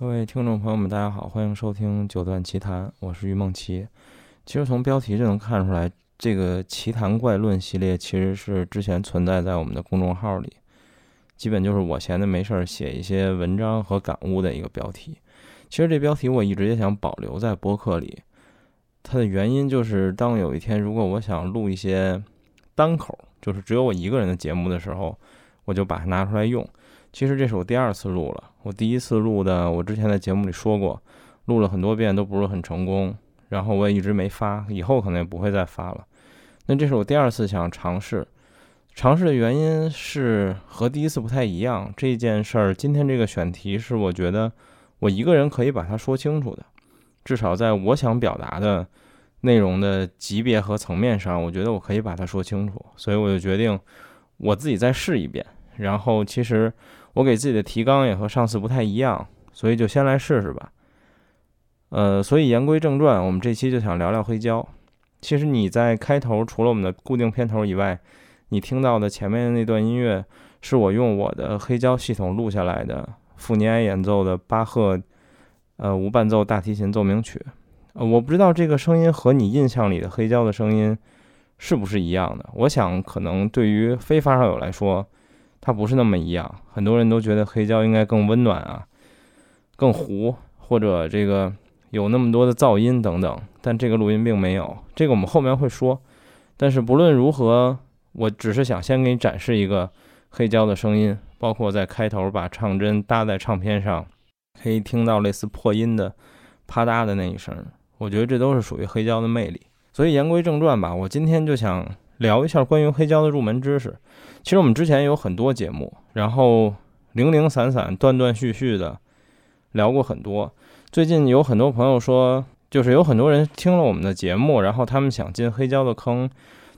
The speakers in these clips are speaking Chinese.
各位听众朋友们，大家好，欢迎收听《九段奇谈》，我是于梦琪。其实从标题就能看出来，这个奇谈怪论系列其实是之前存在在我们的公众号里，基本就是我闲的没事儿写一些文章和感悟的一个标题。其实这标题我一直也想保留在播客里，它的原因就是当有一天如果我想录一些单口，就是只有我一个人的节目的时候，我就把它拿出来用。其实这是我第二次录了，我第一次录的，我之前在节目里说过，录了很多遍都不是很成功，然后我也一直没发，以后可能也不会再发了。那这是我第二次想尝试，尝试的原因是和第一次不太一样。这件事儿，今天这个选题是我觉得我一个人可以把它说清楚的，至少在我想表达的内容的级别和层面上，我觉得我可以把它说清楚，所以我就决定我自己再试一遍。然后其实。我给自己的提纲也和上次不太一样，所以就先来试试吧。呃，所以言归正传，我们这期就想聊聊黑胶。其实你在开头除了我们的固定片头以外，你听到的前面的那段音乐，是我用我的黑胶系统录下来的傅尼埃演奏的巴赫呃无伴奏大提琴奏鸣曲。呃，我不知道这个声音和你印象里的黑胶的声音是不是一样的。我想可能对于非发烧友来说。它不是那么一样，很多人都觉得黑胶应该更温暖啊，更糊，或者这个有那么多的噪音等等，但这个录音并没有，这个我们后面会说。但是不论如何，我只是想先给你展示一个黑胶的声音，包括在开头把唱针搭在唱片上，可以听到类似破音的啪嗒的那一声，我觉得这都是属于黑胶的魅力。所以言归正传吧，我今天就想。聊一下关于黑胶的入门知识。其实我们之前有很多节目，然后零零散散、断断续续的聊过很多。最近有很多朋友说，就是有很多人听了我们的节目，然后他们想进黑胶的坑，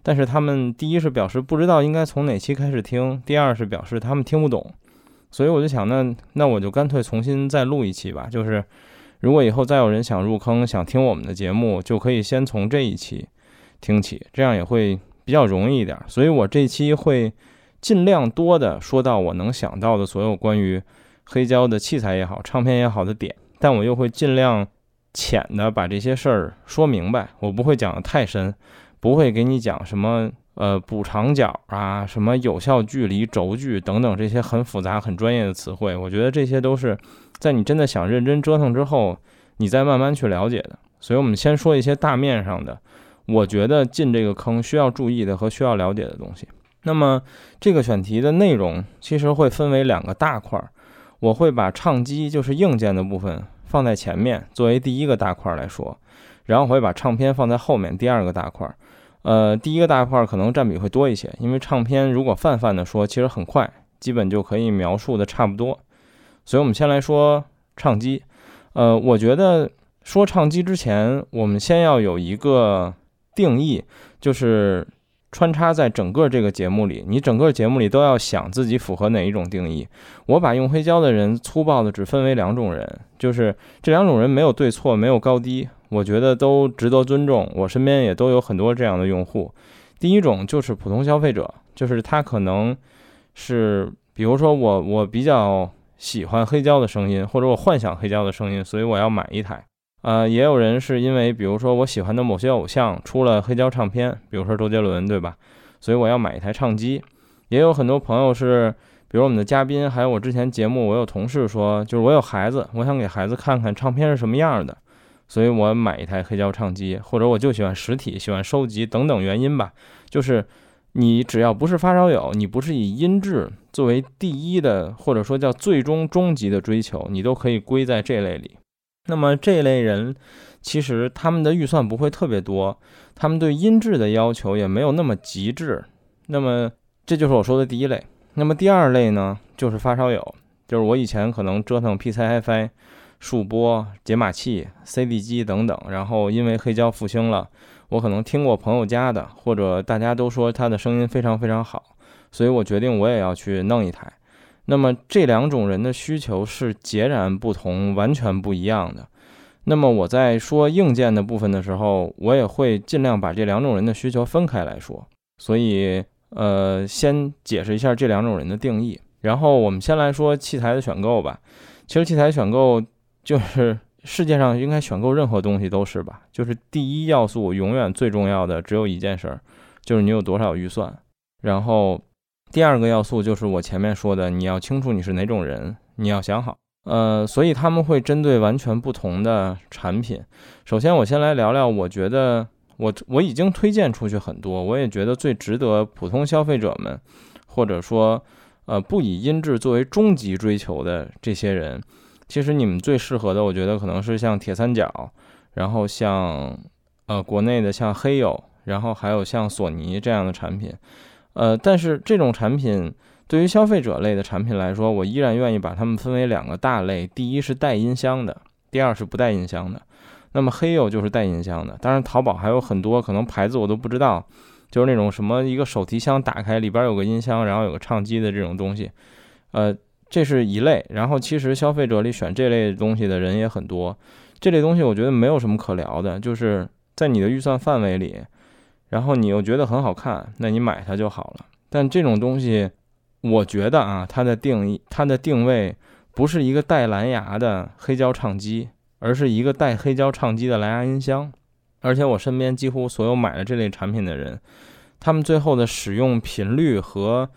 但是他们第一是表示不知道应该从哪期开始听，第二是表示他们听不懂。所以我就想，那那我就干脆重新再录一期吧。就是如果以后再有人想入坑、想听我们的节目，就可以先从这一期听起，这样也会。比较容易一点，所以我这期会尽量多的说到我能想到的所有关于黑胶的器材也好、唱片也好的点，但我又会尽量浅的把这些事儿说明白。我不会讲的太深，不会给你讲什么呃补长角啊、什么有效距离、轴距等等这些很复杂、很专业的词汇。我觉得这些都是在你真的想认真折腾之后，你再慢慢去了解的。所以我们先说一些大面上的。我觉得进这个坑需要注意的和需要了解的东西。那么这个选题的内容其实会分为两个大块儿，我会把唱机就是硬件的部分放在前面作为第一个大块儿来说，然后我会把唱片放在后面第二个大块儿。呃，第一个大块儿可能占比会多一些，因为唱片如果泛泛的说，其实很快，基本就可以描述的差不多。所以我们先来说唱机。呃，我觉得说唱机之前，我们先要有一个。定义就是穿插在整个这个节目里，你整个节目里都要想自己符合哪一种定义。我把用黑胶的人粗暴的只分为两种人，就是这两种人没有对错，没有高低，我觉得都值得尊重。我身边也都有很多这样的用户。第一种就是普通消费者，就是他可能是，比如说我我比较喜欢黑胶的声音，或者我幻想黑胶的声音，所以我要买一台。呃，也有人是因为，比如说我喜欢的某些偶像出了黑胶唱片，比如说周杰伦，对吧？所以我要买一台唱机。也有很多朋友是，比如我们的嘉宾，还有我之前节目，我有同事说，就是我有孩子，我想给孩子看看唱片是什么样的，所以我买一台黑胶唱机，或者我就喜欢实体，喜欢收集等等原因吧。就是你只要不是发烧友，你不是以音质作为第一的，或者说叫最终终极的追求，你都可以归在这类里。那么这类人，其实他们的预算不会特别多，他们对音质的要求也没有那么极致。那么这就是我说的第一类。那么第二类呢，就是发烧友，就是我以前可能折腾 P C HiFi、数波、解码器、CD 机等等，然后因为黑胶复兴了，我可能听过朋友家的，或者大家都说它的声音非常非常好，所以我决定我也要去弄一台。那么这两种人的需求是截然不同、完全不一样的。那么我在说硬件的部分的时候，我也会尽量把这两种人的需求分开来说。所以，呃，先解释一下这两种人的定义。然后我们先来说器材的选购吧。其实器材选购就是世界上应该选购任何东西都是吧，就是第一要素永远最重要的只有一件事儿，就是你有多少预算。然后第二个要素就是我前面说的，你要清楚你是哪种人，你要想好。呃，所以他们会针对完全不同的产品。首先，我先来聊聊，我觉得我我已经推荐出去很多，我也觉得最值得普通消费者们，或者说呃不以音质作为终极追求的这些人，其实你们最适合的，我觉得可能是像铁三角，然后像呃国内的像黑友，然后还有像索尼这样的产品。呃，但是这种产品。对于消费者类的产品来说，我依然愿意把它们分为两个大类。第一是带音箱的，第二是不带音箱的。那么黑友就是带音箱的，当然淘宝还有很多可能牌子我都不知道，就是那种什么一个手提箱打开里边有个音箱，然后有个唱机的这种东西。呃，这是一类。然后其实消费者里选这类东西的人也很多。这类东西我觉得没有什么可聊的，就是在你的预算范围里，然后你又觉得很好看，那你买它就好了。但这种东西。我觉得啊，它的定义、它的定位不是一个带蓝牙的黑胶唱机，而是一个带黑胶唱机的蓝牙音箱。而且我身边几乎所有买了这类产品的人，他们最后的使用频率和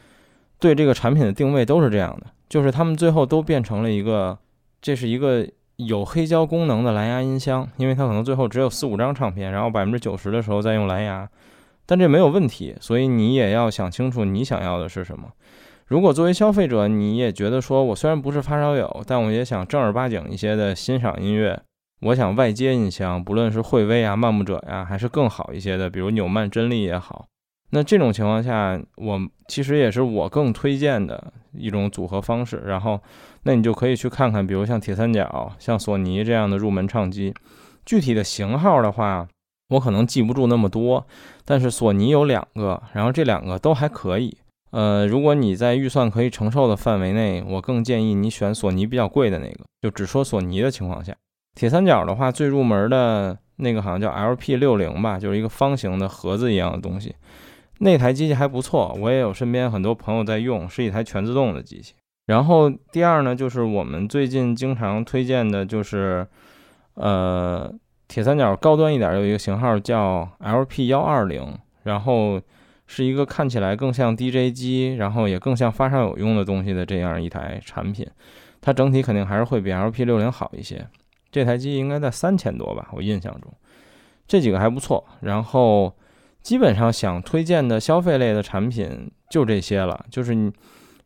对这个产品的定位都是这样的，就是他们最后都变成了一个，这是一个有黑胶功能的蓝牙音箱，因为它可能最后只有四五张唱片，然后百分之九十的时候再用蓝牙，但这没有问题。所以你也要想清楚你想要的是什么。如果作为消费者，你也觉得说，我虽然不是发烧友，但我也想正儿八经一些的欣赏音乐，我想外接音箱，不论是惠威啊、漫步者呀，还是更好一些的，比如纽曼、真力也好，那这种情况下，我其实也是我更推荐的一种组合方式。然后，那你就可以去看看，比如像铁三角、像索尼这样的入门唱机。具体的型号的话，我可能记不住那么多，但是索尼有两个，然后这两个都还可以。呃，如果你在预算可以承受的范围内，我更建议你选索尼比较贵的那个。就只说索尼的情况下，铁三角的话，最入门的那个好像叫 LP 六零吧，就是一个方形的盒子一样的东西。那台机器还不错，我也有身边很多朋友在用，是一台全自动的机器。然后第二呢，就是我们最近经常推荐的，就是呃，铁三角高端一点有一个型号叫 LP 幺二零，然后。是一个看起来更像 DJ 机，然后也更像发烧友用的东西的这样一台产品，它整体肯定还是会比 LP 六零好一些。这台机应该在三千多吧，我印象中，这几个还不错。然后基本上想推荐的消费类的产品就这些了，就是你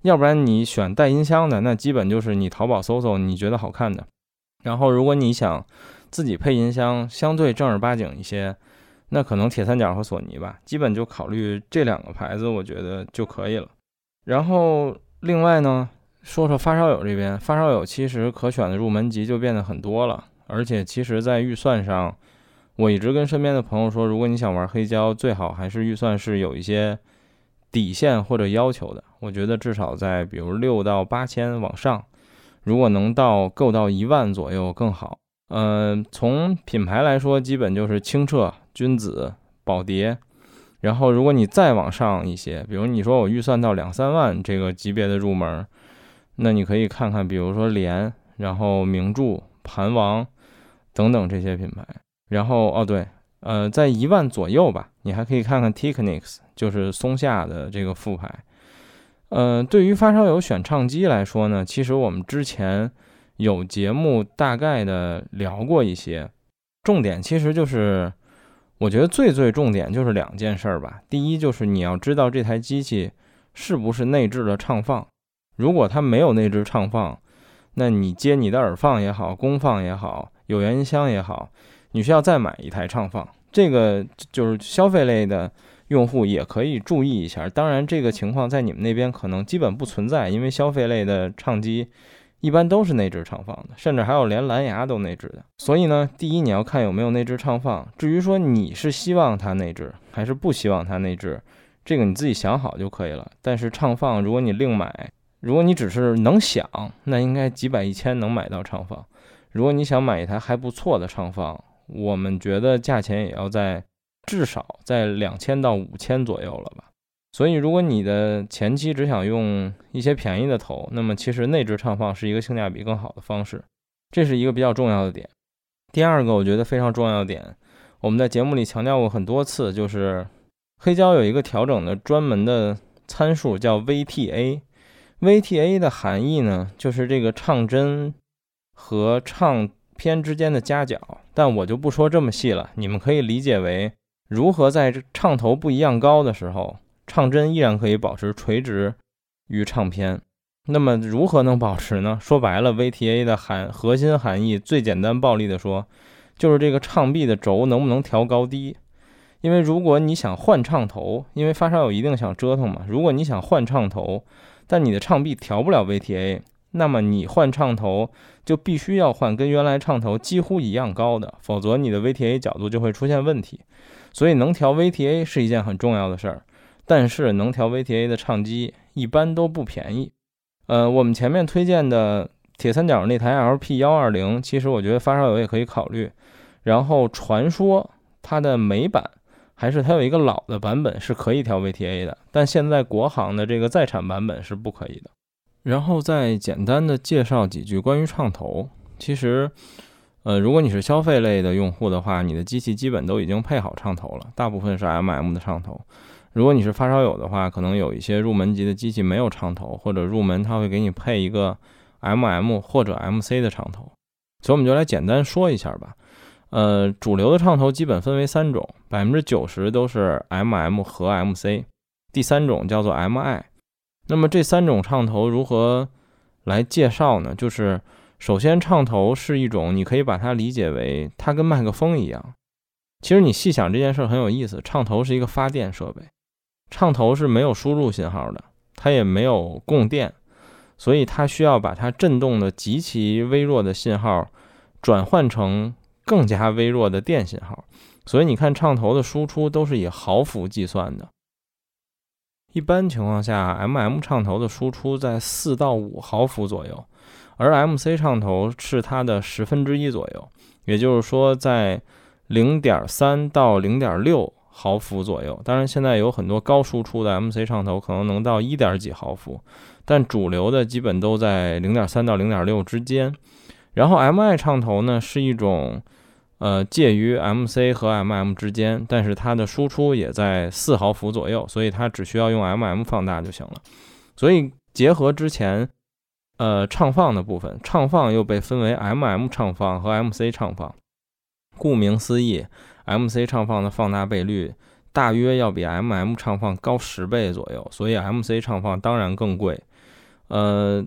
要不然你选带音箱的，那基本就是你淘宝搜搜你觉得好看的。然后如果你想自己配音箱，相对正儿八经一些。那可能铁三角和索尼吧，基本就考虑这两个牌子，我觉得就可以了。然后另外呢，说说发烧友这边，发烧友其实可选的入门级就变得很多了，而且其实在预算上，我一直跟身边的朋友说，如果你想玩黑胶，最好还是预算是有一些底线或者要求的。我觉得至少在比如六到八千往上，如果能到够到一万左右更好。嗯，从品牌来说，基本就是清澈。君子、宝蝶，然后如果你再往上一些，比如你说我预算到两三万这个级别的入门，那你可以看看，比如说联，然后名著、盘王等等这些品牌。然后哦对，呃，在一万左右吧，你还可以看看 Technics，就是松下的这个副牌。嗯，对于发烧友选唱机来说呢，其实我们之前有节目大概的聊过一些，重点其实就是。我觉得最最重点就是两件事儿吧。第一就是你要知道这台机器是不是内置了唱放。如果它没有内置唱放，那你接你的耳放也好，功放也好，有源音箱也好，你需要再买一台唱放。这个就是消费类的用户也可以注意一下。当然，这个情况在你们那边可能基本不存在，因为消费类的唱机。一般都是内置唱放的，甚至还有连蓝牙都内置的。所以呢，第一你要看有没有内置唱放。至于说你是希望它内置还是不希望它内置，这个你自己想好就可以了。但是唱放，如果你另买，如果你只是能想，那应该几百一千能买到唱放。如果你想买一台还不错的唱放，我们觉得价钱也要在至少在两千到五千左右了吧。所以，如果你的前期只想用一些便宜的头，那么其实内置唱放是一个性价比更好的方式。这是一个比较重要的点。第二个，我觉得非常重要的点，我们在节目里强调过很多次，就是黑胶有一个调整的专门的参数叫 VTA。VTA 的含义呢，就是这个唱针和唱片之间的夹角。但我就不说这么细了，你们可以理解为如何在唱头不一样高的时候，唱针依然可以保持垂直于唱片。那么如何能保持呢？说白了，VTA 的含核心含义，最简单暴力的说，就是这个唱臂的轴能不能调高低。因为如果你想换唱头，因为发烧友一定想折腾嘛，如果你想换唱头，但你的唱臂调不了 VTA，那么你换唱头就必须要换跟原来唱头几乎一样高的，否则你的 VTA 角度就会出现问题。所以能调 VTA 是一件很重要的事儿，但是能调 VTA 的唱机一般都不便宜。呃，我们前面推荐的铁三角那台 LP 幺二零，其实我觉得发烧友也可以考虑。然后传说它的美版还是它有一个老的版本是可以调 VTA 的，但现在国行的这个在产版本是不可以的。然后再简单的介绍几句关于唱头。其实，呃，如果你是消费类的用户的话，你的机器基本都已经配好唱头了，大部分是 MM 的唱头。如果你是发烧友的话，可能有一些入门级的机器没有唱头，或者入门它会给你配一个 MM 或者 MC 的唱头，所以我们就来简单说一下吧。呃，主流的唱头基本分为三种，百分之九十都是 MM 和 MC，第三种叫做 MI。那么这三种唱头如何来介绍呢？就是首先唱头是一种，你可以把它理解为它跟麦克风一样。其实你细想这件事很有意思，唱头是一个发电设备。唱头是没有输入信号的，它也没有供电，所以它需要把它振动的极其微弱的信号转换成更加微弱的电信号。所以你看，唱头的输出都是以毫伏计算的。一般情况下，MM 唱头的输出在四到五毫伏左右，而 MC 唱头是它的十分之一左右，也就是说在零点三到零点六。毫伏左右，当然现在有很多高输出的 MC 唱头可能能到一点几毫伏，但主流的基本都在零点三到零点六之间。然后 MI 唱头呢是一种，呃，介于 MC 和 MM 之间，但是它的输出也在四毫伏左右，所以它只需要用 MM 放大就行了。所以结合之前，呃，唱放的部分，唱放又被分为 MM 唱放和 MC 唱放，顾名思义。MC 唱放的放大倍率大约要比 MM 唱放高十倍左右，所以 MC 唱放当然更贵。呃，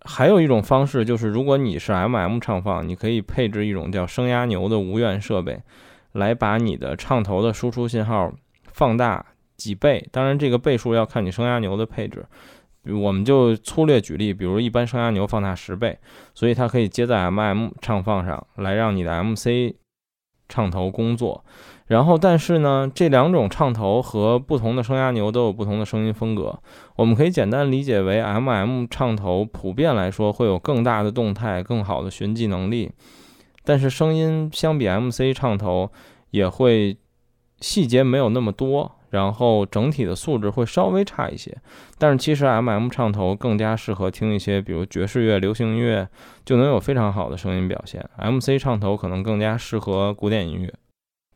还有一种方式就是，如果你是 MM 唱放，你可以配置一种叫声压牛的无源设备，来把你的唱头的输出信号放大几倍。当然，这个倍数要看你声压牛的配置。我们就粗略举例，比如一般声压牛放大十倍，所以它可以接在 MM 唱放上来，让你的 MC。唱头工作，然后但是呢，这两种唱头和不同的声压牛都有不同的声音风格。我们可以简单理解为，MM 唱头普遍来说会有更大的动态、更好的寻迹能力，但是声音相比 MC 唱头也会细节没有那么多，然后整体的素质会稍微差一些。但是其实 MM 唱头更加适合听一些，比如爵士乐、流行音乐，就能有非常好的声音表现。MC 唱头可能更加适合古典音乐，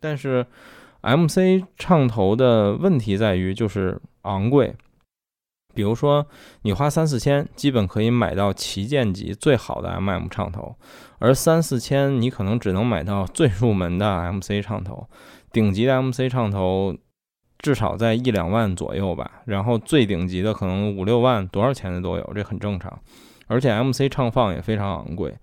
但是 MC 唱头的问题在于就是昂贵。比如说你花三四千，基本可以买到旗舰级最好的 MM 唱头，而三四千你可能只能买到最入门的 MC 唱头，顶级的 MC 唱头。至少在一两万左右吧，然后最顶级的可能五六万，多少钱的都有，这很正常。而且 MC 唱放也非常昂贵，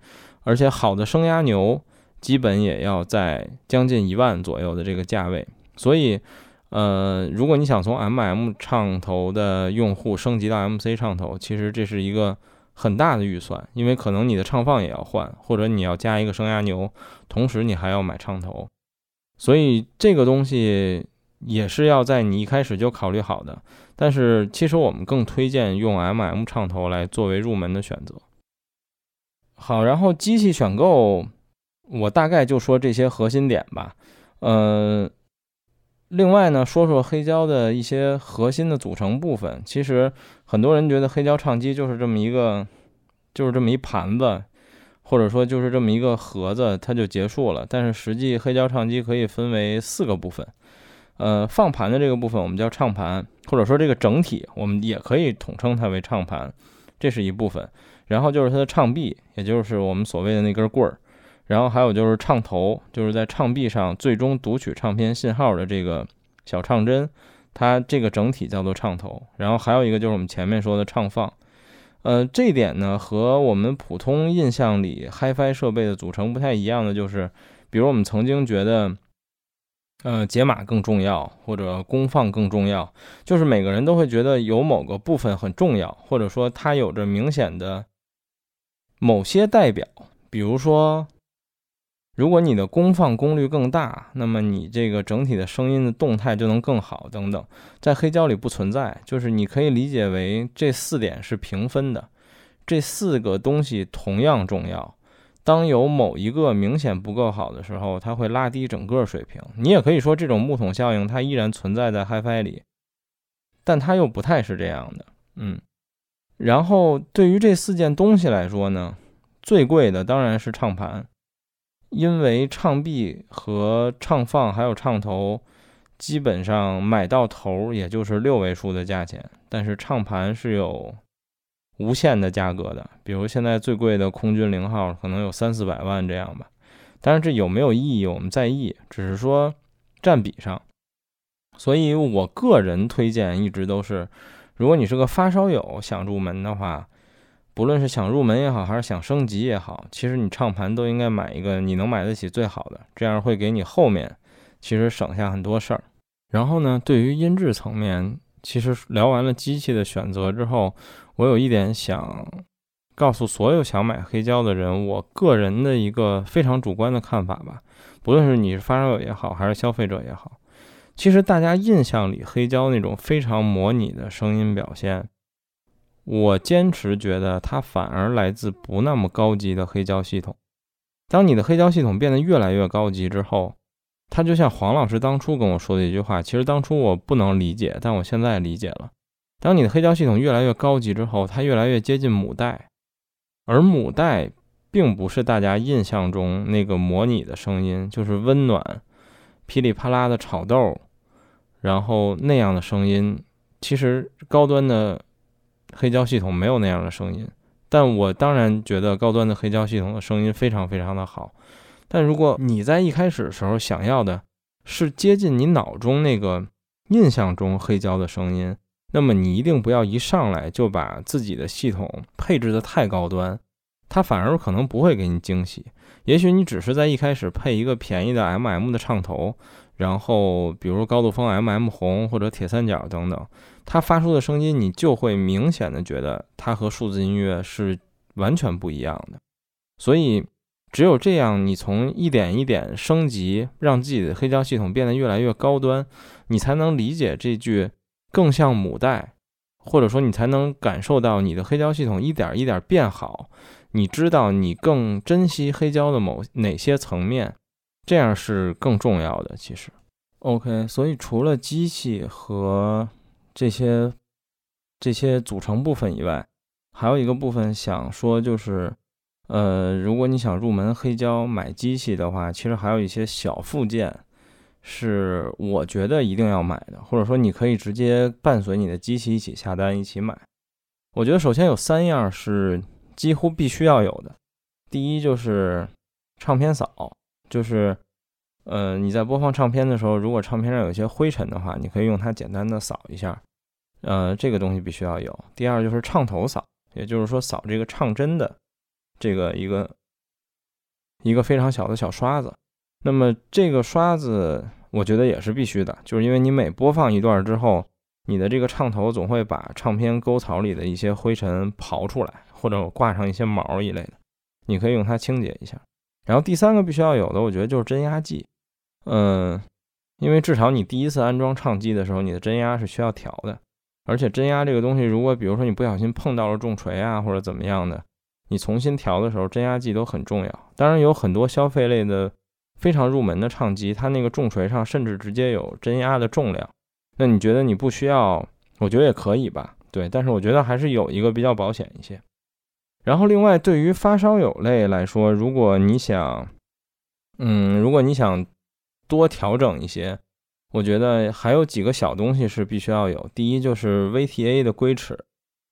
而且好的声压牛基本也要在将近一万左右的这个价位。所以，呃，如果你想从 MM 唱头的用户升级到 MC 唱头，其实这是一个很大的预算，因为可能你的唱放也要换，或者你要加一个声压牛，同时你还要买唱头，所以这个东西。也是要在你一开始就考虑好的，但是其实我们更推荐用 MM 唱头来作为入门的选择。好，然后机器选购，我大概就说这些核心点吧。呃，另外呢，说说黑胶的一些核心的组成部分。其实很多人觉得黑胶唱机就是这么一个，就是这么一盘子。或者说就是这么一个盒子，它就结束了。但是实际黑胶唱机可以分为四个部分，呃，放盘的这个部分我们叫唱盘，或者说这个整体我们也可以统称它为唱盘，这是一部分。然后就是它的唱臂，也就是我们所谓的那根棍儿。然后还有就是唱头，就是在唱臂上最终读取唱片信号的这个小唱针，它这个整体叫做唱头。然后还有一个就是我们前面说的唱放。呃，这一点呢和我们普通印象里 HiFi 设备的组成不太一样的就是，比如我们曾经觉得，呃，解码更重要或者功放更重要，就是每个人都会觉得有某个部分很重要，或者说它有着明显的某些代表，比如说。如果你的功放功率更大，那么你这个整体的声音的动态就能更好等等，在黑胶里不存在，就是你可以理解为这四点是平分的，这四个东西同样重要。当有某一个明显不够好的时候，它会拉低整个水平。你也可以说这种木桶效应它依然存在在 HiFi 里，但它又不太是这样的。嗯，然后对于这四件东西来说呢，最贵的当然是唱盘。因为唱臂和唱放还有唱头，基本上买到头也就是六位数的价钱，但是唱盘是有无限的价格的。比如现在最贵的空军零号可能有三四百万这样吧。但是这有没有意义，我们在意，只是说占比上。所以我个人推荐一直都是，如果你是个发烧友想入门的话。不论是想入门也好，还是想升级也好，其实你唱盘都应该买一个你能买得起最好的，这样会给你后面其实省下很多事儿。然后呢，对于音质层面，其实聊完了机器的选择之后，我有一点想告诉所有想买黑胶的人，我个人的一个非常主观的看法吧。不论是你是发烧友也好，还是消费者也好，其实大家印象里黑胶那种非常模拟的声音表现。我坚持觉得它反而来自不那么高级的黑胶系统。当你的黑胶系统变得越来越高级之后，它就像黄老师当初跟我说的一句话，其实当初我不能理解，但我现在理解了。当你的黑胶系统越来越高级之后，它越来越接近母带，而母带并不是大家印象中那个模拟的声音，就是温暖、噼里啪啦的炒豆，然后那样的声音。其实高端的。黑胶系统没有那样的声音，但我当然觉得高端的黑胶系统的声音非常非常的好。但如果你在一开始时候想要的是接近你脑中那个印象中黑胶的声音，那么你一定不要一上来就把自己的系统配置的太高端，它反而可能不会给你惊喜。也许你只是在一开始配一个便宜的 MM 的唱头。然后，比如高度风 MM 红或者铁三角等等，它发出的声音，你就会明显的觉得它和数字音乐是完全不一样的。所以，只有这样，你从一点一点升级，让自己的黑胶系统变得越来越高端，你才能理解这句更像母带，或者说你才能感受到你的黑胶系统一点一点变好。你知道你更珍惜黑胶的某哪些层面。这样是更重要的，其实，OK。所以除了机器和这些这些组成部分以外，还有一个部分想说，就是，呃，如果你想入门黑胶买机器的话，其实还有一些小附件是我觉得一定要买的，或者说你可以直接伴随你的机器一起下单一起买。我觉得首先有三样是几乎必须要有的，第一就是唱片扫。就是，呃，你在播放唱片的时候，如果唱片上有些灰尘的话，你可以用它简单的扫一下，呃，这个东西必须要有。第二就是唱头扫，也就是说扫这个唱针的这个一个一个非常小的小刷子。那么这个刷子我觉得也是必须的，就是因为你每播放一段之后，你的这个唱头总会把唱片沟槽里的一些灰尘刨出来，或者挂上一些毛一类的，你可以用它清洁一下。然后第三个必须要有的，我觉得就是真压剂，嗯，因为至少你第一次安装唱机的时候，你的针压是需要调的，而且针压这个东西，如果比如说你不小心碰到了重锤啊或者怎么样的，你重新调的时候，真压剂都很重要。当然有很多消费类的非常入门的唱机，它那个重锤上甚至直接有真压的重量，那你觉得你不需要？我觉得也可以吧，对，但是我觉得还是有一个比较保险一些。然后另外对于发烧友类来说，如果你想，嗯，如果你想多调整一些，我觉得还有几个小东西是必须要有。第一就是 VTA 的龟尺，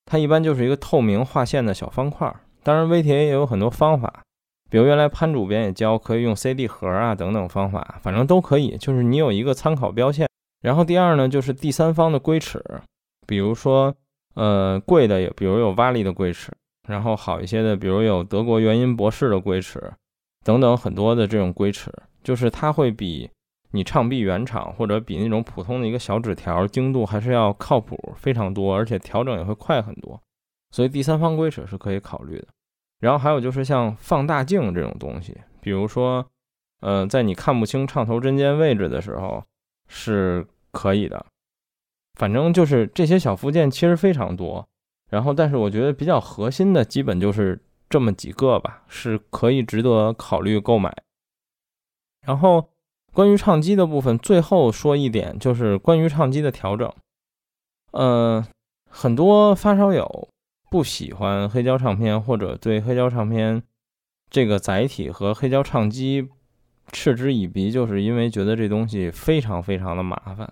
它一般就是一个透明划线的小方块。当然 VTA 也有很多方法，比如原来潘主编也教可以用 CD 盒啊等等方法，反正都可以，就是你有一个参考标线。然后第二呢，就是第三方的龟尺，比如说呃贵的，比如有瓦力的龟尺。然后好一些的，比如有德国元音博士的龟尺，等等很多的这种龟尺，就是它会比你唱臂原厂或者比那种普通的一个小纸条精度还是要靠谱非常多，而且调整也会快很多。所以第三方龟尺是可以考虑的。然后还有就是像放大镜这种东西，比如说，呃，在你看不清唱头针尖位置的时候是可以的。反正就是这些小附件其实非常多。然后，但是我觉得比较核心的基本就是这么几个吧，是可以值得考虑购买。然后，关于唱机的部分，最后说一点，就是关于唱机的调整。呃，很多发烧友不喜欢黑胶唱片，或者对黑胶唱片这个载体和黑胶唱机嗤之以鼻，就是因为觉得这东西非常非常的麻烦。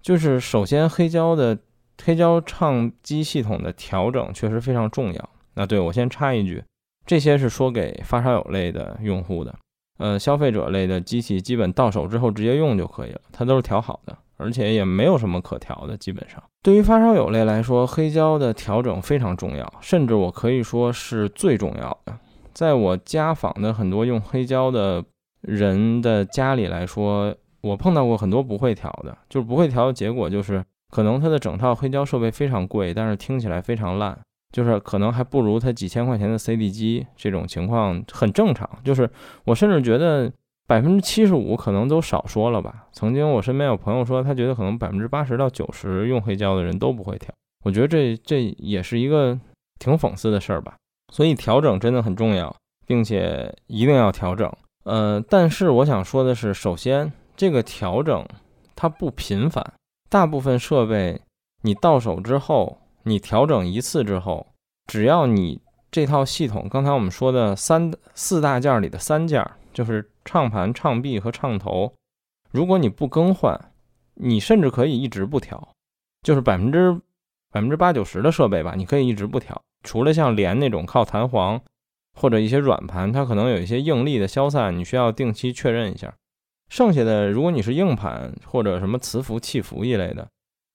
就是首先黑胶的。黑胶唱机系统的调整确实非常重要。那对我先插一句，这些是说给发烧友类的用户的，呃，消费者类的机器基本到手之后直接用就可以了，它都是调好的，而且也没有什么可调的。基本上，对于发烧友类来说，黑胶的调整非常重要，甚至我可以说是最重要的。在我家访的很多用黑胶的人的家里来说，我碰到过很多不会调的，就是不会调的结果就是。可能它的整套黑胶设备非常贵，但是听起来非常烂，就是可能还不如它几千块钱的 CD 机。这种情况很正常。就是我甚至觉得百分之七十五可能都少说了吧。曾经我身边有朋友说，他觉得可能百分之八十到九十用黑胶的人都不会调。我觉得这这也是一个挺讽刺的事儿吧。所以调整真的很重要，并且一定要调整。呃，但是我想说的是，首先这个调整它不频繁。大部分设备，你到手之后，你调整一次之后，只要你这套系统，刚才我们说的三四大件里的三件，就是唱盘、唱臂和唱头，如果你不更换，你甚至可以一直不调，就是百分之百分之八九十的设备吧，你可以一直不调，除了像连那种靠弹簧或者一些软盘，它可能有一些应力的消散，你需要定期确认一下。剩下的，如果你是硬盘或者什么磁浮、气浮一类的，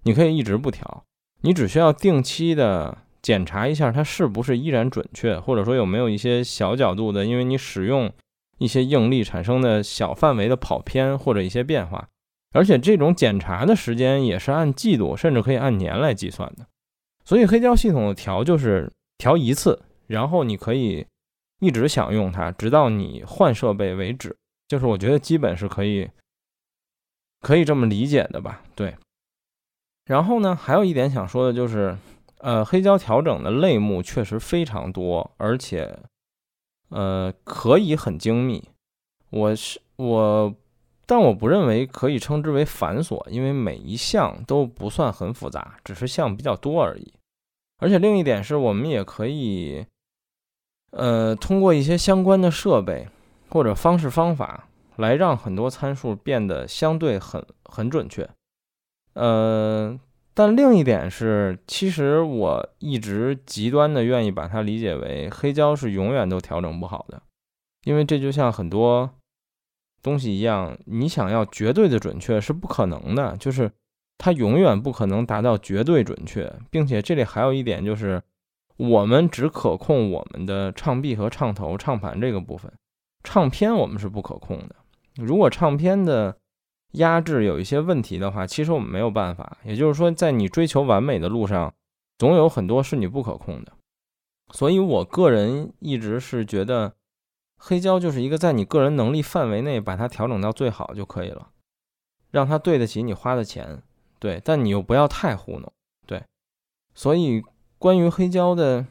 你可以一直不调，你只需要定期的检查一下它是不是依然准确，或者说有没有一些小角度的，因为你使用一些应力产生的小范围的跑偏或者一些变化，而且这种检查的时间也是按季度甚至可以按年来计算的。所以黑胶系统的调就是调一次，然后你可以一直享用它，直到你换设备为止。就是我觉得基本是可以，可以这么理解的吧？对。然后呢，还有一点想说的就是，呃，黑胶调整的类目确实非常多，而且，呃，可以很精密。我是我，但我不认为可以称之为繁琐，因为每一项都不算很复杂，只是项比较多而已。而且另一点是我们也可以，呃，通过一些相关的设备。或者方式方法来让很多参数变得相对很很准确，呃，但另一点是，其实我一直极端的愿意把它理解为黑胶是永远都调整不好的，因为这就像很多东西一样，你想要绝对的准确是不可能的，就是它永远不可能达到绝对准确，并且这里还有一点就是，我们只可控我们的唱臂和唱头、唱盘这个部分。唱片我们是不可控的，如果唱片的压制有一些问题的话，其实我们没有办法。也就是说，在你追求完美的路上，总有很多是你不可控的。所以我个人一直是觉得，黑胶就是一个在你个人能力范围内把它调整到最好就可以了，让它对得起你花的钱。对，但你又不要太糊弄。对，所以关于黑胶的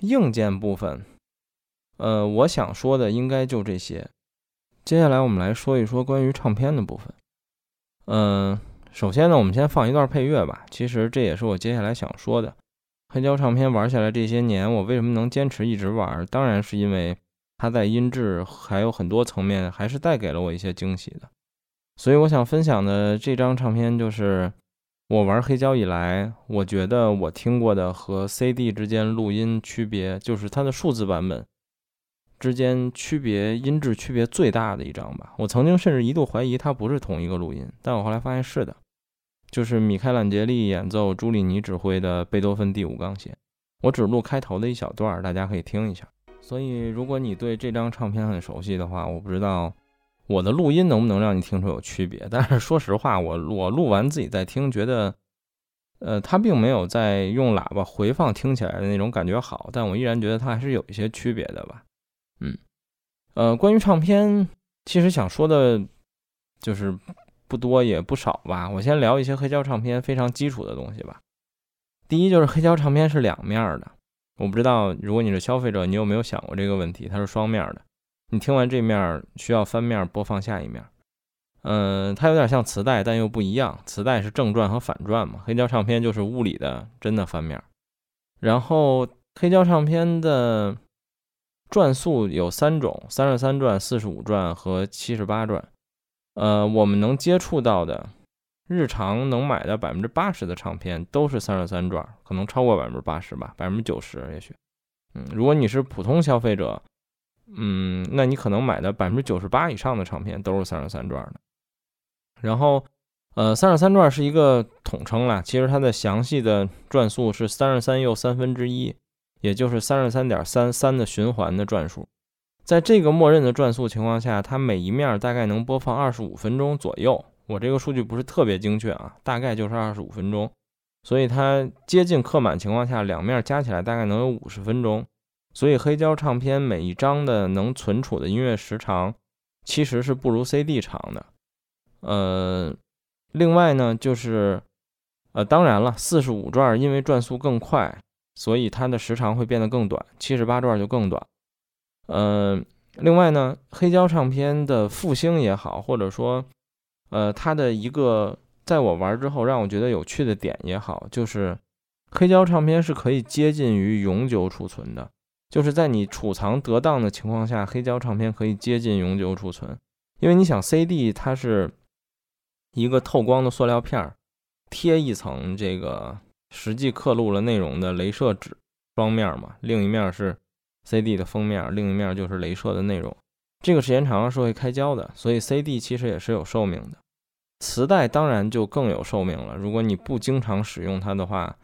硬件部分。呃，我想说的应该就这些。接下来我们来说一说关于唱片的部分。嗯，首先呢，我们先放一段配乐吧。其实这也是我接下来想说的。黑胶唱片玩下来这些年，我为什么能坚持一直玩？当然是因为它在音质还有很多层面，还是带给了我一些惊喜的。所以我想分享的这张唱片，就是我玩黑胶以来，我觉得我听过的和 CD 之间录音区别，就是它的数字版本之间区别音质区别最大的一张吧。我曾经甚至一度怀疑它不是同一个录音，但我后来发现是的，就是米开朗杰利演奏、朱利尼指挥的贝多芬第五钢协。我只录开头的一小段，大家可以听一下。所以如果你对这张唱片很熟悉的话，我不知道。我的录音能不能让你听出有区别？但是说实话，我我录完自己再听，觉得，呃，它并没有在用喇叭回放听起来的那种感觉好。但我依然觉得它还是有一些区别的吧。嗯，呃，关于唱片，其实想说的，就是不多也不少吧。我先聊一些黑胶唱片非常基础的东西吧。第一就是黑胶唱片是两面的，我不知道如果你是消费者，你有没有想过这个问题？它是双面的。你听完这面需要翻面播放下一面，嗯，它有点像磁带，但又不一样。磁带是正转和反转嘛，黑胶唱片就是物理的真的翻面。然后黑胶唱片的转速有三种：三十三转、四十五转和七十八转。呃，我们能接触到的，日常能买的百分之八十的唱片都是三十三转，可能超过百分之八十吧，百分之九十也许。嗯，如果你是普通消费者。嗯，那你可能买的百分之九十八以上的唱片都是三十三转的。然后，呃，三十三转是一个统称啦，其实它的详细的转速是三十三又三分之一，也就是三十三点三三的循环的转数。在这个默认的转速情况下，它每一面大概能播放二十五分钟左右。我这个数据不是特别精确啊，大概就是二十五分钟。所以它接近刻满情况下，两面加起来大概能有五十分钟。所以黑胶唱片每一张的能存储的音乐时长，其实是不如 CD 长的。呃，另外呢，就是呃，当然了，四十五转因为转速更快，所以它的时长会变得更短，七十八转就更短。呃，另外呢，黑胶唱片的复兴也好，或者说，呃，它的一个在我玩之后让我觉得有趣的点也好，就是黑胶唱片是可以接近于永久储存的。就是在你储藏得当的情况下，黑胶唱片可以接近永久储存。因为你想，CD 它是一个透光的塑料片儿，贴一层这个实际刻录了内容的镭射纸，双面嘛，另一面是 CD 的封面，另一面就是镭射的内容。这个时间长了是会开胶的，所以 CD 其实也是有寿命的。磁带当然就更有寿命了，如果你不经常使用它的话。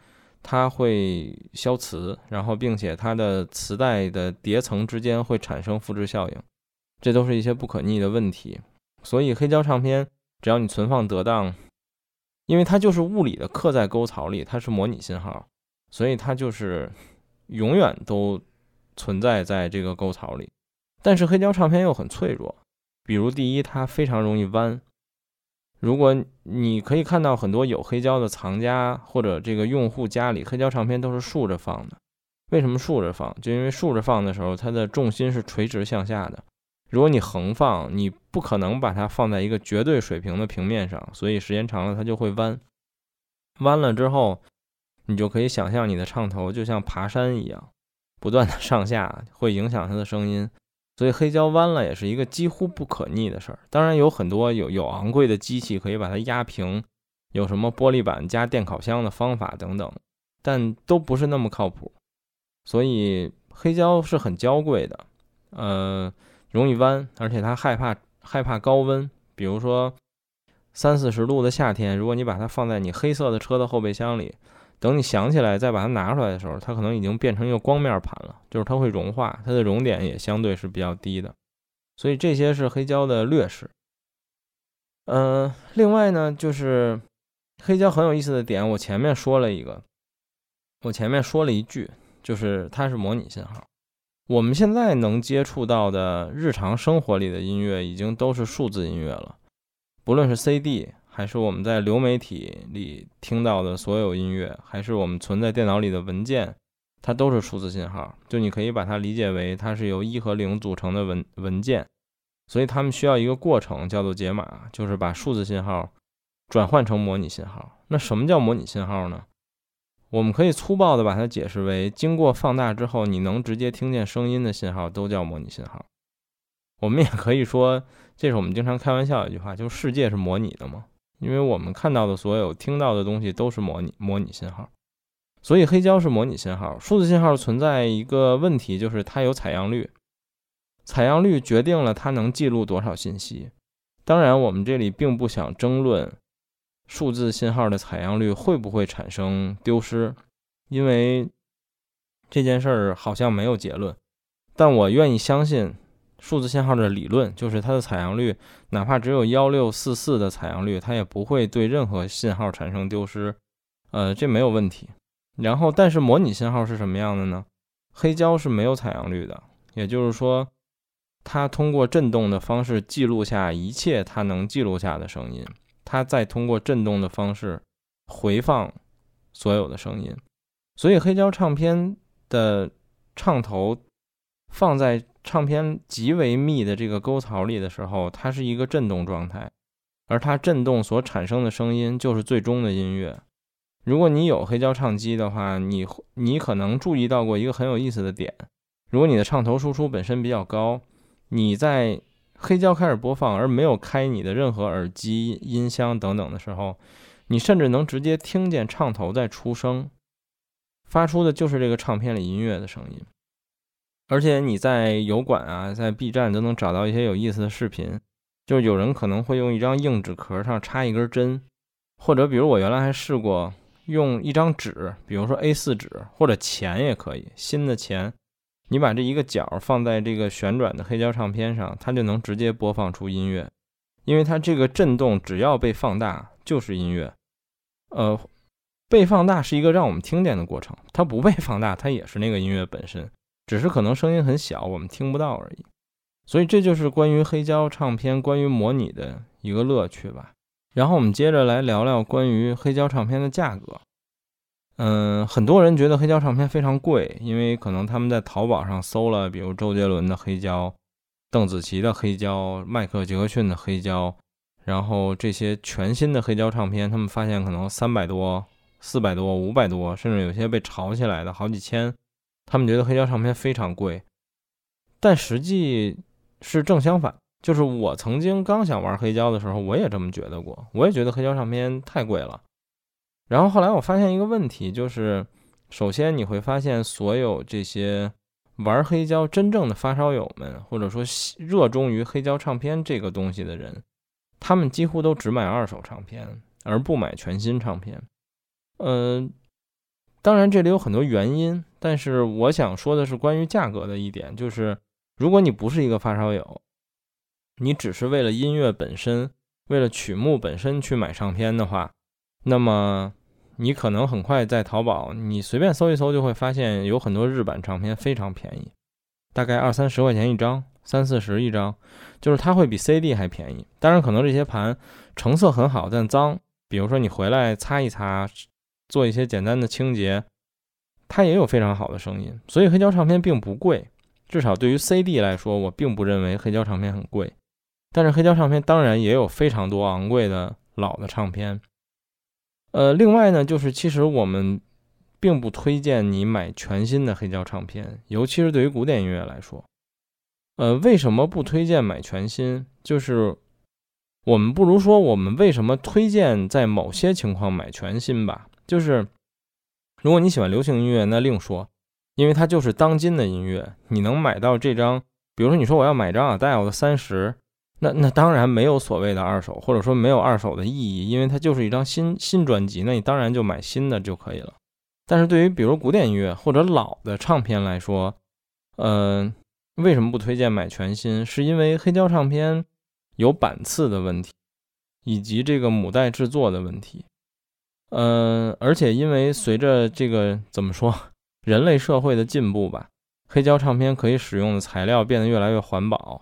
它会消磁，然后并且它的磁带的叠层之间会产生复制效应，这都是一些不可逆的问题。所以黑胶唱片只要你存放得当，因为它就是物理的刻在沟槽里，它是模拟信号，所以它就是永远都存在在这个沟槽里。但是黑胶唱片又很脆弱，比如第一，它非常容易弯。如果你可以看到很多有黑胶的藏家或者这个用户家里黑胶唱片都是竖着放的，为什么竖着放？就因为竖着放的时候，它的重心是垂直向下的。如果你横放，你不可能把它放在一个绝对水平的平面上，所以时间长了它就会弯。弯了之后，你就可以想象你的唱头就像爬山一样，不断的上下，会影响它的声音。所以黑胶弯了也是一个几乎不可逆的事儿。当然有很多有有昂贵的机器可以把它压平，有什么玻璃板加电烤箱的方法等等，但都不是那么靠谱。所以黑胶是很娇贵的，呃，容易弯，而且它害怕害怕高温。比如说三四十度的夏天，如果你把它放在你黑色的车的后备箱里。等你想起来再把它拿出来的时候，它可能已经变成一个光面盘了，就是它会融化，它的熔点也相对是比较低的，所以这些是黑胶的劣势。嗯，另外呢，就是黑胶很有意思的点，我前面说了一个，我前面说了一句，就是它是模拟信号。我们现在能接触到的日常生活里的音乐，已经都是数字音乐了，不论是 CD。还是我们在流媒体里听到的所有音乐，还是我们存在电脑里的文件，它都是数字信号。就你可以把它理解为它是由一和零组成的文文件，所以它们需要一个过程，叫做解码，就是把数字信号转换成模拟信号。那什么叫模拟信号呢？我们可以粗暴的把它解释为，经过放大之后，你能直接听见声音的信号都叫模拟信号。我们也可以说，这是我们经常开玩笑的一句话，就是世界是模拟的嘛，因为我们看到的所有、听到的东西都是模拟模拟信号。所以黑胶是模拟信号，数字信号存在一个问题，就是它有采样率，采样率决定了它能记录多少信息。当然，我们这里并不想争论。数字信号的采样率会不会产生丢失？因为这件事儿好像没有结论，但我愿意相信数字信号的理论，就是它的采样率哪怕只有幺六四四的采样率，它也不会对任何信号产生丢失。呃，这没有问题。然后，但是模拟信号是什么样的呢？黑胶是没有采样率的，也就是说，它通过振动的方式记录下一切它能记录下的声音。它再通过震动的方式回放所有的声音，所以黑胶唱片的唱头放在唱片极为密的这个沟槽里的时候，它是一个震动状态，而它震动所产生的声音就是最终的音乐。如果你有黑胶唱机的话，你你可能注意到过一个很有意思的点：如果你的唱头输出本身比较高，你在黑胶开始播放，而没有开你的任何耳机、音箱等等的时候，你甚至能直接听见唱头在出声，发出的就是这个唱片里音乐的声音。而且你在油管啊，在 B 站都能找到一些有意思的视频，就是有人可能会用一张硬纸壳上插一根针，或者比如我原来还试过用一张纸，比如说 A4 纸或者钱也可以，新的钱。你把这一个角放在这个旋转的黑胶唱片上，它就能直接播放出音乐，因为它这个震动只要被放大就是音乐。呃，被放大是一个让我们听见的过程，它不被放大，它也是那个音乐本身，只是可能声音很小，我们听不到而已。所以这就是关于黑胶唱片、关于模拟的一个乐趣吧。然后我们接着来聊聊关于黑胶唱片的价格。嗯，很多人觉得黑胶唱片非常贵，因为可能他们在淘宝上搜了，比如周杰伦的黑胶、邓紫棋的黑胶、迈克·杰克逊的黑胶，然后这些全新的黑胶唱片，他们发现可能三百多、四百多、五百多，甚至有些被炒起来的好几千，他们觉得黑胶唱片非常贵。但实际是正相反，就是我曾经刚想玩黑胶的时候，我也这么觉得过，我也觉得黑胶唱片太贵了。然后后来我发现一个问题，就是首先你会发现，所有这些玩黑胶真正的发烧友们，或者说热衷于黑胶唱片这个东西的人，他们几乎都只买二手唱片，而不买全新唱片。嗯，当然这里有很多原因，但是我想说的是关于价格的一点，就是如果你不是一个发烧友，你只是为了音乐本身，为了曲目本身去买唱片的话，那么。你可能很快在淘宝，你随便搜一搜就会发现有很多日版唱片非常便宜，大概二三十块钱一张，三四十一张，就是它会比 CD 还便宜。当然，可能这些盘成色很好，但脏。比如说你回来擦一擦，做一些简单的清洁，它也有非常好的声音。所以黑胶唱片并不贵，至少对于 CD 来说，我并不认为黑胶唱片很贵。但是黑胶唱片当然也有非常多昂贵的老的唱片。呃，另外呢，就是其实我们并不推荐你买全新的黑胶唱片，尤其是对于古典音乐来说。呃，为什么不推荐买全新？就是我们不如说，我们为什么推荐在某些情况买全新吧？就是如果你喜欢流行音乐，那另说，因为它就是当今的音乐，你能买到这张，比如说你说我要买张 Adele 的三十。那那当然没有所谓的二手，或者说没有二手的意义，因为它就是一张新新专辑，那你当然就买新的就可以了。但是对于比如古典音乐或者老的唱片来说，呃，为什么不推荐买全新？是因为黑胶唱片有版次的问题，以及这个母带制作的问题。嗯，而且因为随着这个怎么说，人类社会的进步吧，黑胶唱片可以使用的材料变得越来越环保。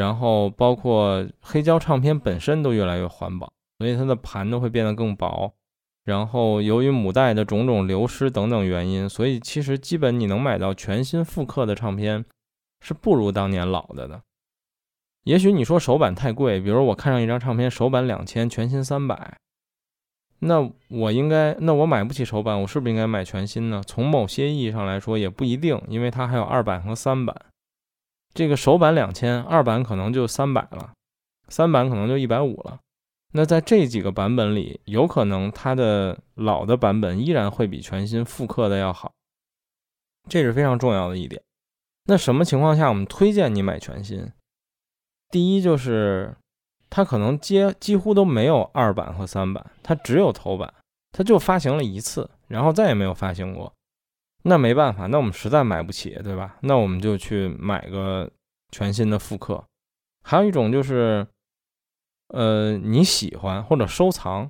然后包括黑胶唱片本身都越来越环保，所以它的盘都会变得更薄。然后由于母带的种种流失等等原因，所以其实基本你能买到全新复刻的唱片是不如当年老的的。也许你说首版太贵，比如我看上一张唱片首版两千，全新三百，那我应该，那我买不起首版，我是不是应该买全新呢？从某些意义上来说也不一定，因为它还有二版和三版。这个首版两千，二版可能就三百了，三版可能就一百五了。那在这几个版本里，有可能它的老的版本依然会比全新复刻的要好，这是非常重要的一点。那什么情况下我们推荐你买全新？第一就是它可能接几乎都没有二版和三版，它只有头版，它就发行了一次，然后再也没有发行过。那没办法，那我们实在买不起，对吧？那我们就去买个全新的复刻。还有一种就是。呃，你喜欢或者收藏，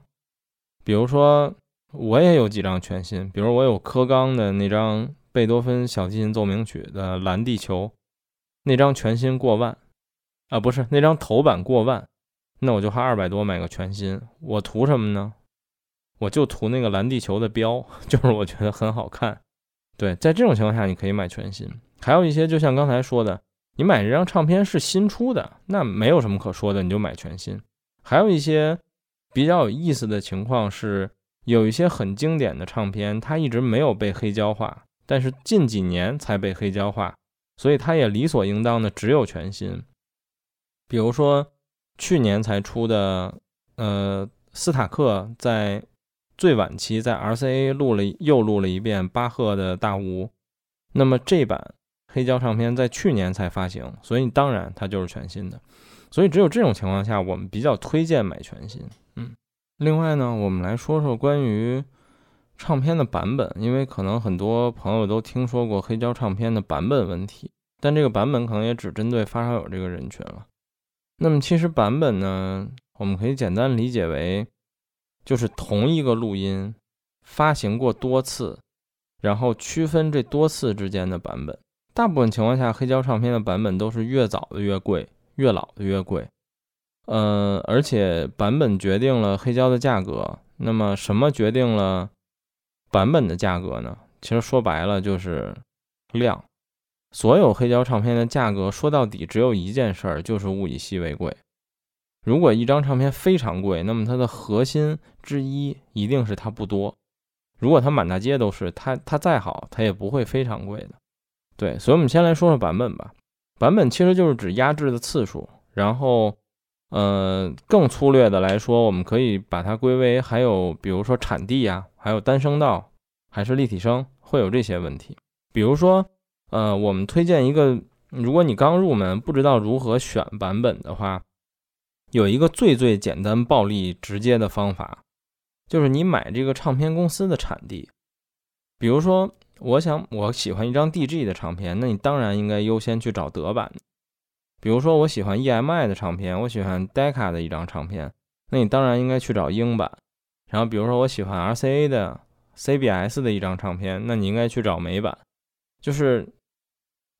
比如说我也有几张全新，比如我有柯刚的那张贝多芬小提琴奏鸣曲的蓝地球，那张全新过万啊，不是那张头版过万，那我就花二百多买个全新，我图什么呢？我就图那个蓝地球的标，就是我觉得很好看。对，在这种情况下你可以买全新。还有一些就像刚才说的，你买这张唱片是新出的，那没有什么可说的，你就买全新。还有一些比较有意思的情况是，有一些很经典的唱片，它一直没有被黑胶化，但是近几年才被黑胶化，所以它也理所应当的只有全新。比如说去年才出的，呃，斯塔克在最晚期在 RCA 录了又录了一遍巴赫的大无，那么这版黑胶唱片在去年才发行，所以当然它就是全新的。所以只有这种情况下，我们比较推荐买全新。嗯，另外呢，我们来说说关于唱片的版本，因为可能很多朋友都听说过黑胶唱片的版本问题，但这个版本可能也只针对发烧友这个人群了。那么其实版本呢，我们可以简单理解为，就是同一个录音发行过多次，然后区分这多次之间的版本。大部分情况下，黑胶唱片的版本都是越早的越贵。越老的越贵，呃，而且版本决定了黑胶的价格。那么什么决定了版本的价格呢？其实说白了就是量。所有黑胶唱片的价格说到底只有一件事儿，就是物以稀为贵。如果一张唱片非常贵，那么它的核心之一一定是它不多。如果它满大街都是，它它再好，它也不会非常贵的。对，所以我们先来说说版本吧。版本其实就是指压制的次数，然后，呃，更粗略的来说，我们可以把它归为还有，比如说产地呀，还有单声道，还是立体声，会有这些问题。比如说，呃，我们推荐一个，如果你刚入门不知道如何选版本的话，有一个最最简单、暴力、直接的方法，就是你买这个唱片公司的产地，比如说。我想，我喜欢一张 DG 的唱片，那你当然应该优先去找德版。比如说，我喜欢 EMI 的唱片，我喜欢 Decca 的一张唱片，那你当然应该去找英版。然后，比如说我喜欢 RCA 的 CBS 的一张唱片，那你应该去找美版。就是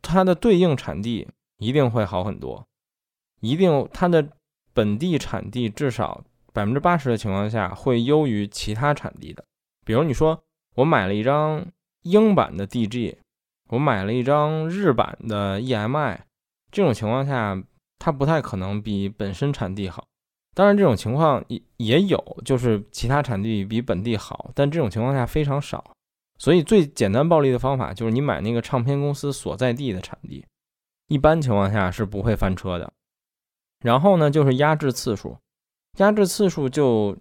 它的对应产地一定会好很多，一定它的本地产地至少百分之八十的情况下会优于其他产地的。比如你说我买了一张。英版的 DG，我买了一张日版的 EMI，这种情况下，它不太可能比本身产地好。当然，这种情况也也有，就是其他产地比本地好，但这种情况下非常少。所以，最简单暴力的方法就是你买那个唱片公司所在地的产地，一般情况下是不会翻车的。然后呢，就是压制次数，压制次数就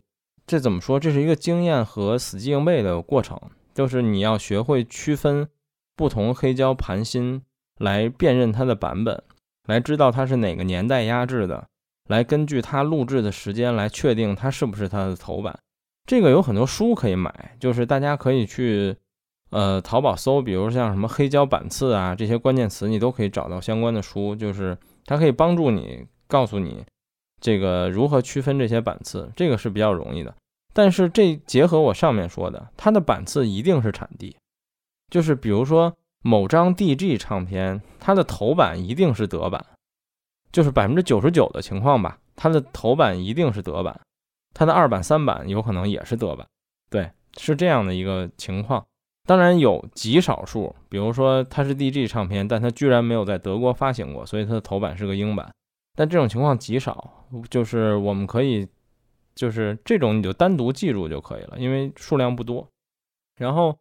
这怎么说？这是一个经验和死记硬背的过程。就是你要学会区分不同黑胶盘芯，来辨认它的版本，来知道它是哪个年代压制的，来根据它录制的时间来确定它是不是它的头版。这个有很多书可以买，就是大家可以去呃淘宝搜，比如像什么黑胶版次啊这些关键词，你都可以找到相关的书，就是它可以帮助你告诉你这个如何区分这些版次，这个是比较容易的。但是这结合我上面说的，它的版次一定是产地，就是比如说某张 DG 唱片，它的头版一定是德版，就是百分之九十九的情况吧，它的头版一定是德版，它的二版、三版有可能也是德版，对，是这样的一个情况。当然有极少数，比如说它是 DG 唱片，但它居然没有在德国发行过，所以它的头版是个英版，但这种情况极少，就是我们可以。就是这种你就单独记住就可以了，因为数量不多。然后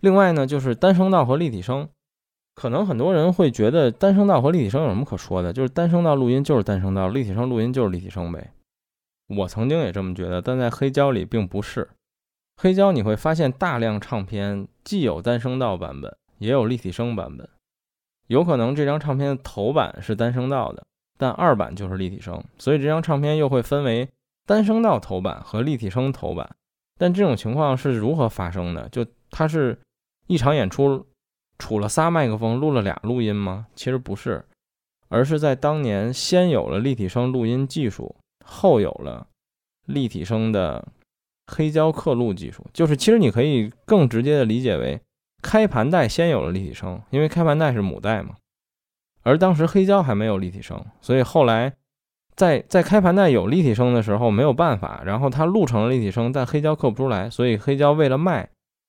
另外呢，就是单声道和立体声，可能很多人会觉得单声道和立体声有什么可说的？就是单声道录音就是单声道，立体声录音就是立体声呗。我曾经也这么觉得，但在黑胶里并不是。黑胶你会发现大量唱片既有单声道版本，也有立体声版本。有可能这张唱片的头版是单声道的，但二版就是立体声，所以这张唱片又会分为单声道头版和立体声头版。但这种情况是如何发生的？就它是一场演出杵了仨麦克风录了俩录音吗？其实不是，而是在当年先有了立体声录音技术，后有了立体声的。黑胶刻录技术，就是其实你可以更直接的理解为，开盘带先有了立体声，因为开盘带是母带嘛，而当时黑胶还没有立体声，所以后来在在开盘带有立体声的时候没有办法，然后它录成了立体声，但黑胶刻不出来，所以黑胶为了卖，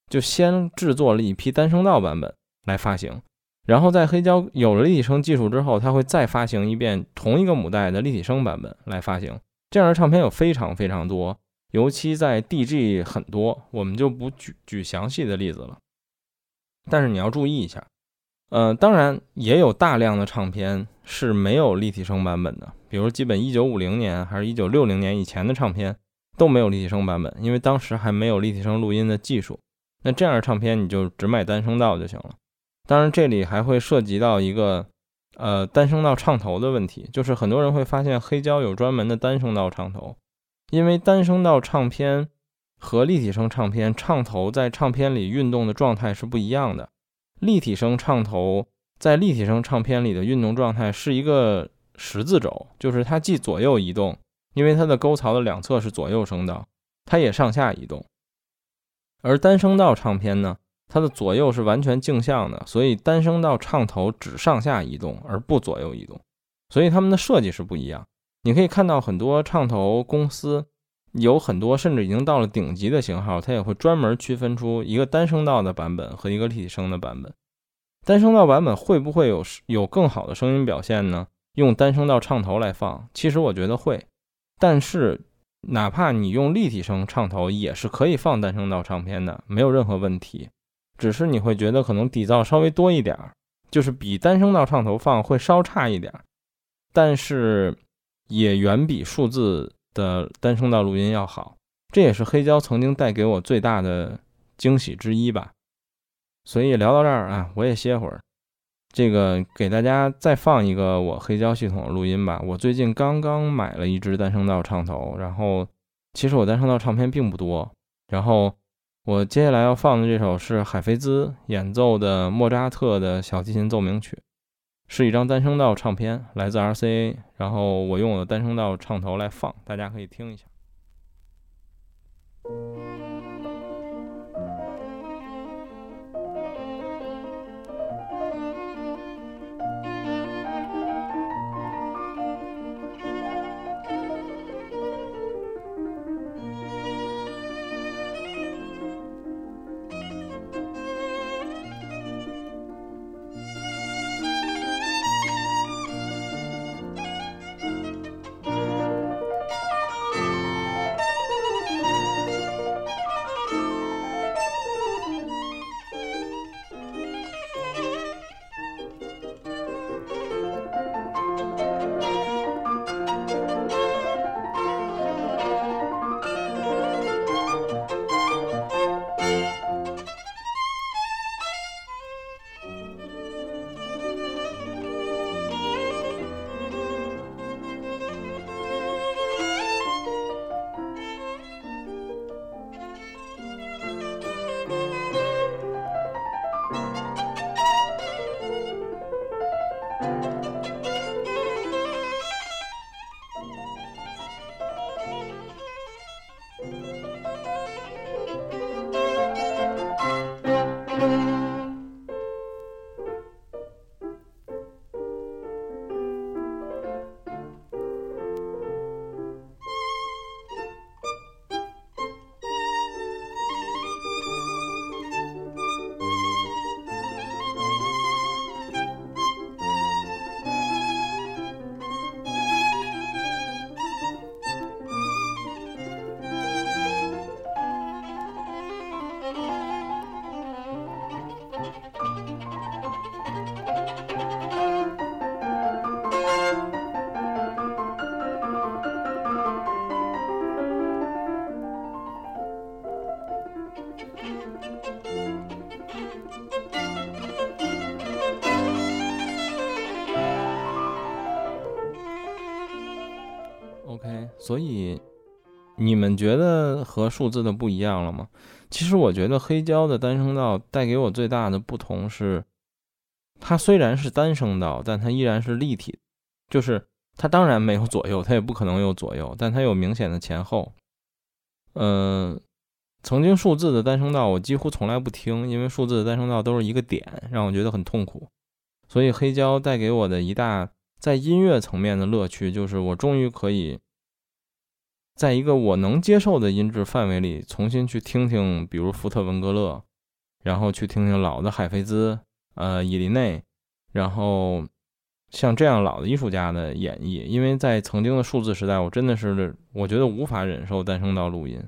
就先制作了一批单声道版本来发行，然后在黑胶有了立体声技术之后，它会再发行一遍同一个母带的立体声版本来发行，这样的唱片有非常非常多。尤其在 DG 很多，我们就不举举详细的例子了。但是你要注意一下，呃，当然也有大量的唱片是没有立体声版本的，比如基本一九五零年还是一九六零年以前的唱片都没有立体声版本，因为当时还没有立体声录音的技术。那这样的唱片你就只买单声道就行了。当然这里还会涉及到一个呃单声道唱头的问题，就是很多人会发现黑胶有专门的单声道唱头。因为单声道唱片和立体声唱片唱头在唱片里运动的状态是不一样的。立体声唱头在立体声唱片里的运动状态是一个十字轴，就是它既左右移动，因为它的沟槽的两侧是左右声道，它也上下移动。而单声道唱片呢，它的左右是完全镜像的，所以单声道唱头只上下移动而不左右移动，所以它们的设计是不一样。你可以看到很多唱头公司有很多，甚至已经到了顶级的型号，它也会专门区分出一个单声道的版本和一个立体声的版本。单声道版本会不会有有更好的声音表现呢？用单声道唱头来放，其实我觉得会。但是哪怕你用立体声唱头，也是可以放单声道唱片的，没有任何问题。只是你会觉得可能底噪稍微多一点儿，就是比单声道唱头放会稍差一点儿，但是。也远比数字的单声道录音要好，这也是黑胶曾经带给我最大的惊喜之一吧。所以聊到这儿啊，我也歇会儿。这个给大家再放一个我黑胶系统的录音吧。我最近刚刚买了一支单声道唱头，然后其实我单声道唱片并不多。然后我接下来要放的这首是海菲兹演奏的莫扎特的小提琴奏鸣曲。是一张单声道唱片，来自 RCA，然后我用我的单声道唱头来放，大家可以听一下。所以你们觉得和数字的不一样了吗？其实我觉得黑胶的单声道带给我最大的不同是，它虽然是单声道，但它依然是立体，就是它当然没有左右，它也不可能有左右，但它有明显的前后。嗯，曾经数字的单声道我几乎从来不听，因为数字的单声道都是一个点，让我觉得很痛苦。所以黑胶带给我的一大在音乐层面的乐趣，就是我终于可以。在一个我能接受的音质范围里，重新去听听，比如福特文格勒，然后去听听老的海菲兹、呃伊林内，然后像这样老的艺术家的演绎。因为在曾经的数字时代，我真的是我觉得无法忍受单声道录音。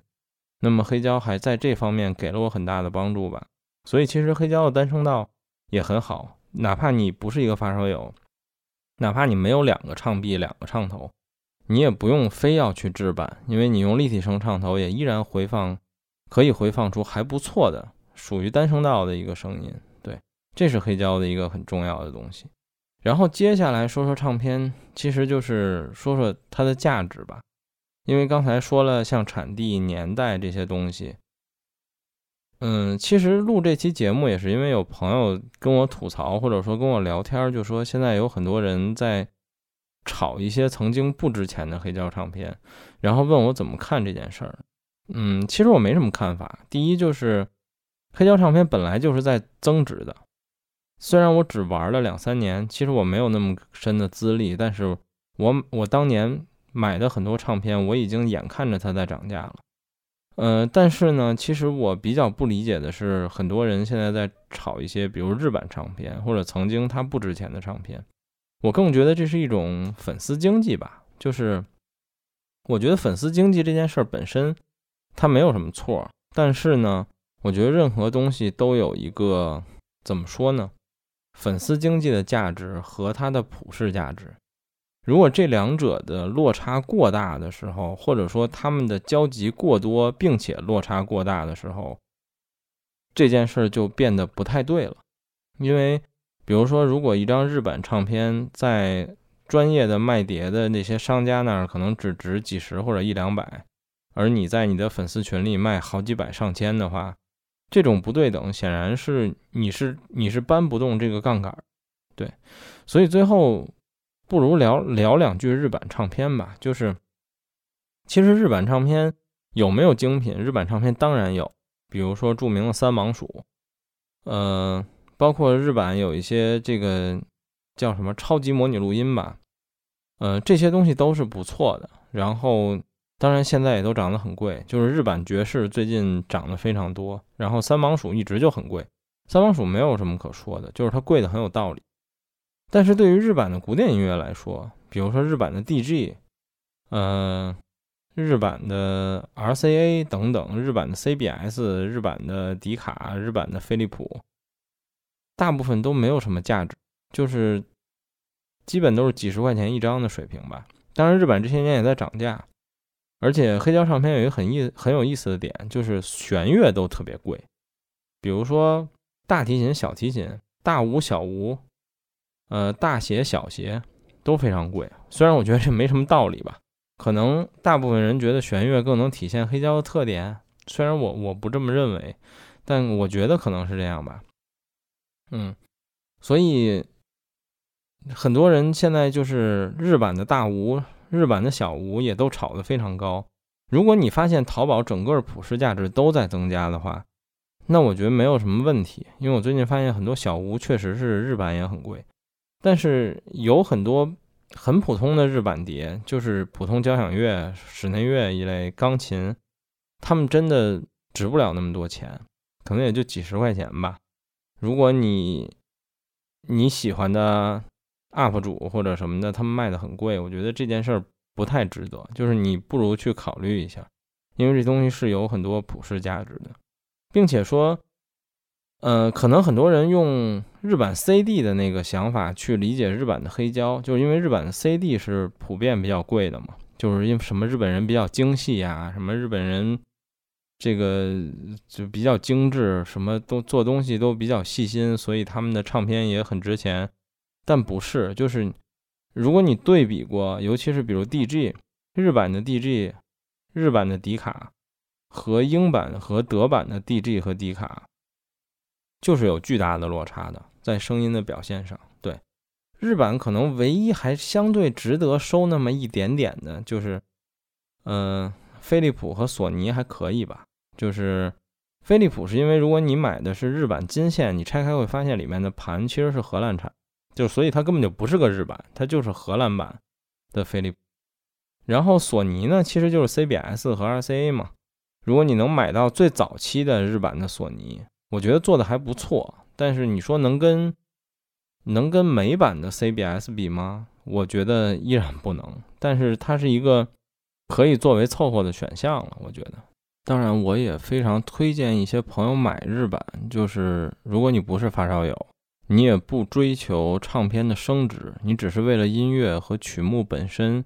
那么黑胶还在这方面给了我很大的帮助吧。所以其实黑胶的单声道也很好，哪怕你不是一个发烧友，哪怕你没有两个唱臂、两个唱头。你也不用非要去制版，因为你用立体声唱头也依然回放，可以回放出还不错的属于单声道的一个声音。对，这是黑胶的一个很重要的东西。然后接下来说说唱片，其实就是说说它的价值吧。因为刚才说了像产地、年代这些东西，嗯，其实录这期节目也是因为有朋友跟我吐槽，或者说跟我聊天，就说现在有很多人在。炒一些曾经不值钱的黑胶唱片，然后问我怎么看这件事儿。嗯，其实我没什么看法。第一就是黑胶唱片本来就是在增值的，虽然我只玩了两三年，其实我没有那么深的资历，但是我我当年买的很多唱片，我已经眼看着它在涨价了。呃，但是呢，其实我比较不理解的是，很多人现在在炒一些，比如日版唱片，或者曾经它不值钱的唱片。我更觉得这是一种粉丝经济吧，就是我觉得粉丝经济这件事儿本身它没有什么错，但是呢，我觉得任何东西都有一个怎么说呢？粉丝经济的价值和它的普世价值，如果这两者的落差过大的时候，或者说他们的交集过多，并且落差过大的时候，这件事儿就变得不太对了，因为。比如说，如果一张日版唱片在专业的卖碟的那些商家那儿可能只值几十或者一两百，而你在你的粉丝群里卖好几百上千的话，这种不对等显然是你是你是搬不动这个杠杆，对，所以最后不如聊聊两句日版唱片吧。就是其实日版唱片有没有精品？日版唱片当然有，比如说著名的三芒鼠，嗯。包括日版有一些这个叫什么超级模拟录音吧，呃，这些东西都是不错的。然后，当然现在也都涨得很贵，就是日版爵士最近涨得非常多。然后三芒鼠一直就很贵，三芒鼠没有什么可说的，就是它贵的很有道理。但是对于日版的古典音乐来说，比如说日版的 DG，呃，日版的 RCA 等等，日版的 CBS，日版的迪卡，日版的飞利浦。大部分都没有什么价值，就是基本都是几十块钱一张的水平吧。当然，日版这些年也在涨价，而且黑胶唱片有一个很意很有意思的点，就是弦乐都特别贵。比如说大提琴、小提琴、大五、小五，呃，大协、小协都非常贵。虽然我觉得这没什么道理吧，可能大部分人觉得弦乐更能体现黑胶的特点，虽然我我不这么认为，但我觉得可能是这样吧。嗯，所以很多人现在就是日版的大吴、日版的小吴也都炒得非常高。如果你发现淘宝整个普世价值都在增加的话，那我觉得没有什么问题。因为我最近发现很多小吴确实是日版也很贵，但是有很多很普通的日版碟，就是普通交响乐、室内乐一类钢琴，他们真的值不了那么多钱，可能也就几十块钱吧。如果你你喜欢的 UP 主或者什么的，他们卖的很贵，我觉得这件事儿不太值得。就是你不如去考虑一下，因为这东西是有很多普世价值的，并且说，呃，可能很多人用日版 CD 的那个想法去理解日版的黑胶，就是因为日版的 CD 是普遍比较贵的嘛，就是因为什么日本人比较精细呀，什么日本人。这个就比较精致，什么都做东西都比较细心，所以他们的唱片也很值钱。但不是，就是如果你对比过，尤其是比如 DG，日版的 DG、日版的迪卡和英版和德版的 DG 和迪卡，就是有巨大的落差的，在声音的表现上。对，日版可能唯一还相对值得收那么一点点的，就是，嗯，飞利浦和索尼还可以吧。就是飞利浦是因为如果你买的是日版金线，你拆开会发现里面的盘其实是荷兰产，就所以它根本就不是个日版，它就是荷兰版的飞利浦。然后索尼呢，其实就是 CBS 和 RCA 嘛。如果你能买到最早期的日版的索尼，我觉得做的还不错。但是你说能跟能跟美版的 CBS 比吗？我觉得依然不能。但是它是一个可以作为凑合的选项了，我觉得。当然，我也非常推荐一些朋友买日版，就是如果你不是发烧友，你也不追求唱片的升值，你只是为了音乐和曲目本身。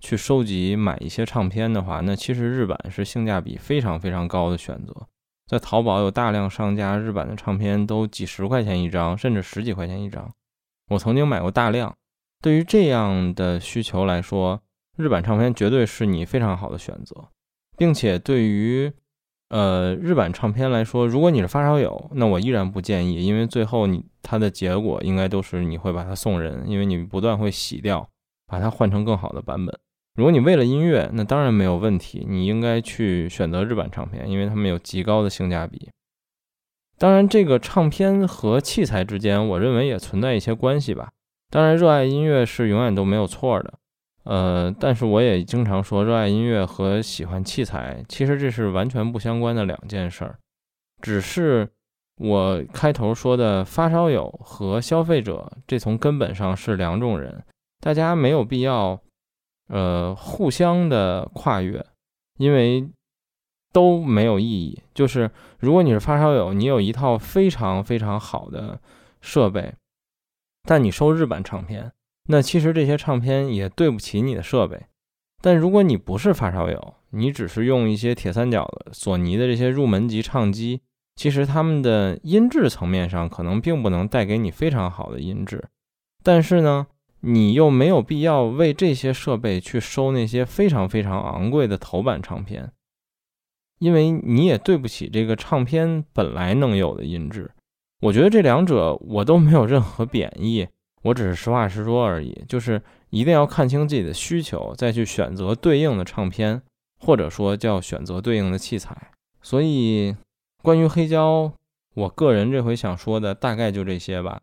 去收集买一些唱片的话，那其实日版是性价比非常非常高的选择。在淘宝有大量商家日版的唱片都几十块钱一张，甚至十几块钱一张。我曾经买过大量。对于这样的需求来说，日版唱片绝对是你非常好的选择，并且对于呃日版唱片来说，如果你是发烧友，那我依然不建议，因为最后你它的结果应该都是你会把它送人，因为你不断会洗掉，把它换成更好的版本。如果你为了音乐，那当然没有问题，你应该去选择日版唱片，因为他们有极高的性价比。当然，这个唱片和器材之间，我认为也存在一些关系吧。当然，热爱音乐是永远都没有错的，呃，但是我也经常说，热爱音乐和喜欢器材，其实这是完全不相关的两件事儿。只是我开头说的发烧友和消费者，这从根本上是两种人，大家没有必要。呃，互相的跨越，因为都没有意义。就是如果你是发烧友，你有一套非常非常好的设备，但你收日版唱片，那其实这些唱片也对不起你的设备。但如果你不是发烧友，你只是用一些铁三角的索尼的这些入门级唱机，其实他们的音质层面上可能并不能带给你非常好的音质，但是呢。你又没有必要为这些设备去收那些非常非常昂贵的头版唱片，因为你也对不起这个唱片本来能有的音质。我觉得这两者我都没有任何贬义，我只是实话实说而已。就是一定要看清自己的需求，再去选择对应的唱片，或者说叫选择对应的器材。所以，关于黑胶，我个人这回想说的大概就这些吧。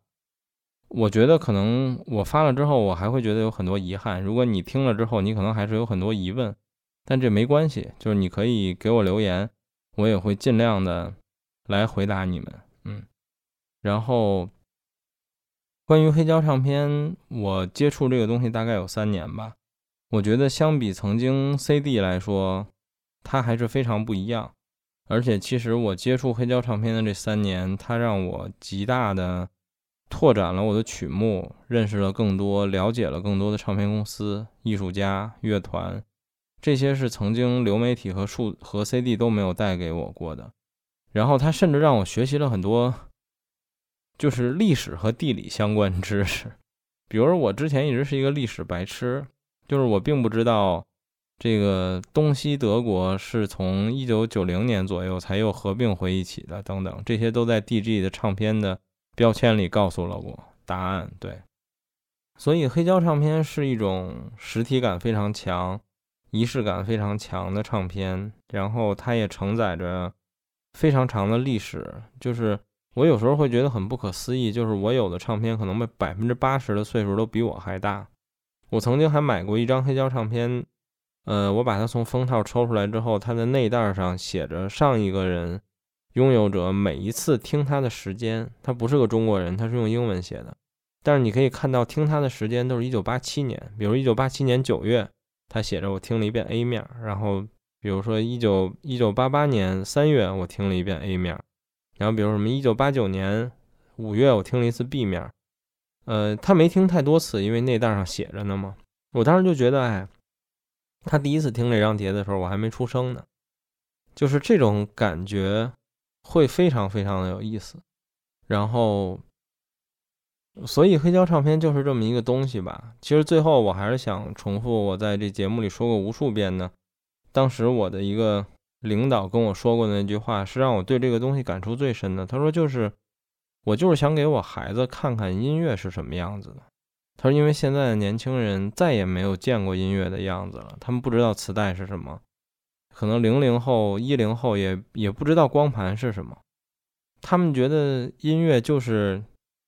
我觉得可能我发了之后，我还会觉得有很多遗憾。如果你听了之后，你可能还是有很多疑问，但这没关系，就是你可以给我留言，我也会尽量的来回答你们。嗯，然后关于黑胶唱片，我接触这个东西大概有三年吧。我觉得相比曾经 CD 来说，它还是非常不一样。而且其实我接触黑胶唱片的这三年，它让我极大的。拓展了我的曲目，认识了更多，了解了更多的唱片公司、艺术家、乐团，这些是曾经流媒体和数和 CD 都没有带给我过的。然后它甚至让我学习了很多，就是历史和地理相关知识。比如我之前一直是一个历史白痴，就是我并不知道这个东西德国是从一九九零年左右才又合并回一起的，等等，这些都在 DG 的唱片的。标签里告诉了我答案，对，所以黑胶唱片是一种实体感非常强、仪式感非常强的唱片，然后它也承载着非常长的历史。就是我有时候会觉得很不可思议，就是我有的唱片可能被百分之八十的岁数都比我还大。我曾经还买过一张黑胶唱片，呃，我把它从封套抽出来之后，它的内袋上写着上一个人。拥有者每一次听他的时间，他不是个中国人，他是用英文写的。但是你可以看到，听他的时间都是一九八七年。比如一九八七年九月，他写着我听了一遍 A 面。然后比如说一九一九八八年三月，我听了一遍 A 面。然后比如什么一九八九年五月，我听了一次 B 面。呃，他没听太多次，因为内袋上写着呢嘛。我当时就觉得，哎，他第一次听这张碟的时候，我还没出生呢，就是这种感觉。会非常非常的有意思，然后所以黑胶唱片就是这么一个东西吧。其实最后我还是想重复我在这节目里说过无数遍的，当时我的一个领导跟我说过的那句话，是让我对这个东西感触最深的。他说就是我就是想给我孩子看看音乐是什么样子的。他说因为现在的年轻人再也没有见过音乐的样子了，他们不知道磁带是什么，可能零零后、一零后也也不知道光盘是什么，他们觉得音乐就是。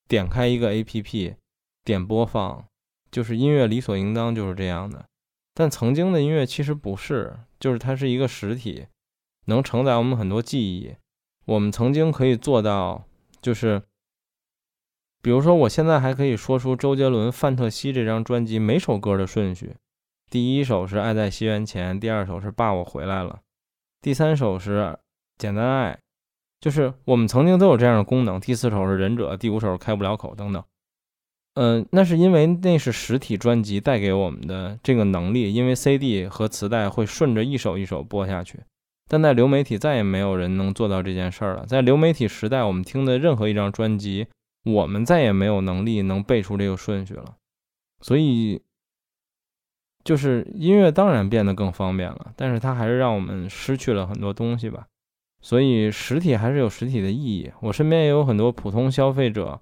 点开一个 A P P，点播放，就是音乐理所应当就是这样的。但曾经的音乐其实不是，就是它是一个实体，能承载我们很多记忆。我们曾经可以做到，就是，比如说，我现在还可以说出周杰伦《范特西》这张专辑每首歌的顺序：第一首是《爱在西元前》，第二首是《爸我回来了》，第三首是《简单爱》。就是我们曾经都有这样的功能，第四首是忍者，第五首开不了口等等。嗯，那是因为那是实体专辑带给我们的这个能力，因为 CD 和磁带会顺着一首一首播下去，但在流媒体再也没有人能做到这件事儿了。在流媒体时代，我们听的任何一张专辑，我们再也没有能力能背出这个顺序了。所以，就是音乐当然变得更方便了，但是它还是让我们失去了很多东西吧。所以实体还是有实体的意义。我身边也有很多普通消费者，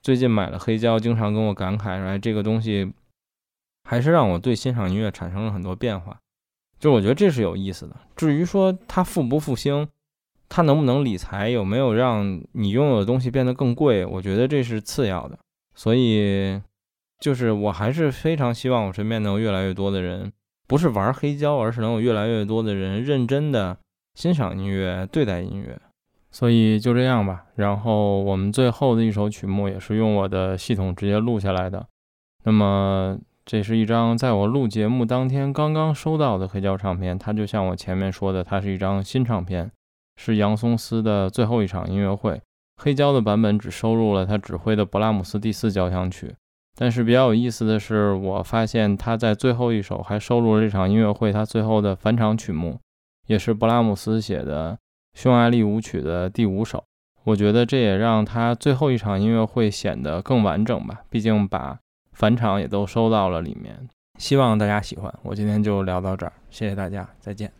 最近买了黑胶，经常跟我感慨说：“哎，这个东西还是让我对欣赏音乐产生了很多变化。”就我觉得这是有意思的。至于说它复不复兴，它能不能理财，有没有让你拥有的东西变得更贵，我觉得这是次要的。所以，就是我还是非常希望我身边能有越来越多的人，不是玩黑胶，而是能有越来越多的人认真的。欣赏音乐，对待音乐，所以就这样吧。然后我们最后的一首曲目也是用我的系统直接录下来的。那么这是一张在我录节目当天刚刚收到的黑胶唱片，它就像我前面说的，它是一张新唱片，是杨松斯的最后一场音乐会。黑胶的版本只收录了他指挥的勃拉姆斯第四交响曲，但是比较有意思的是，我发现他在最后一首还收录了这场音乐会他最后的返场曲目。也是布拉姆斯写的《匈牙利舞曲》的第五首，我觉得这也让他最后一场音乐会显得更完整吧。毕竟把返场也都收到了里面，希望大家喜欢。我今天就聊到这儿，谢谢大家，再见。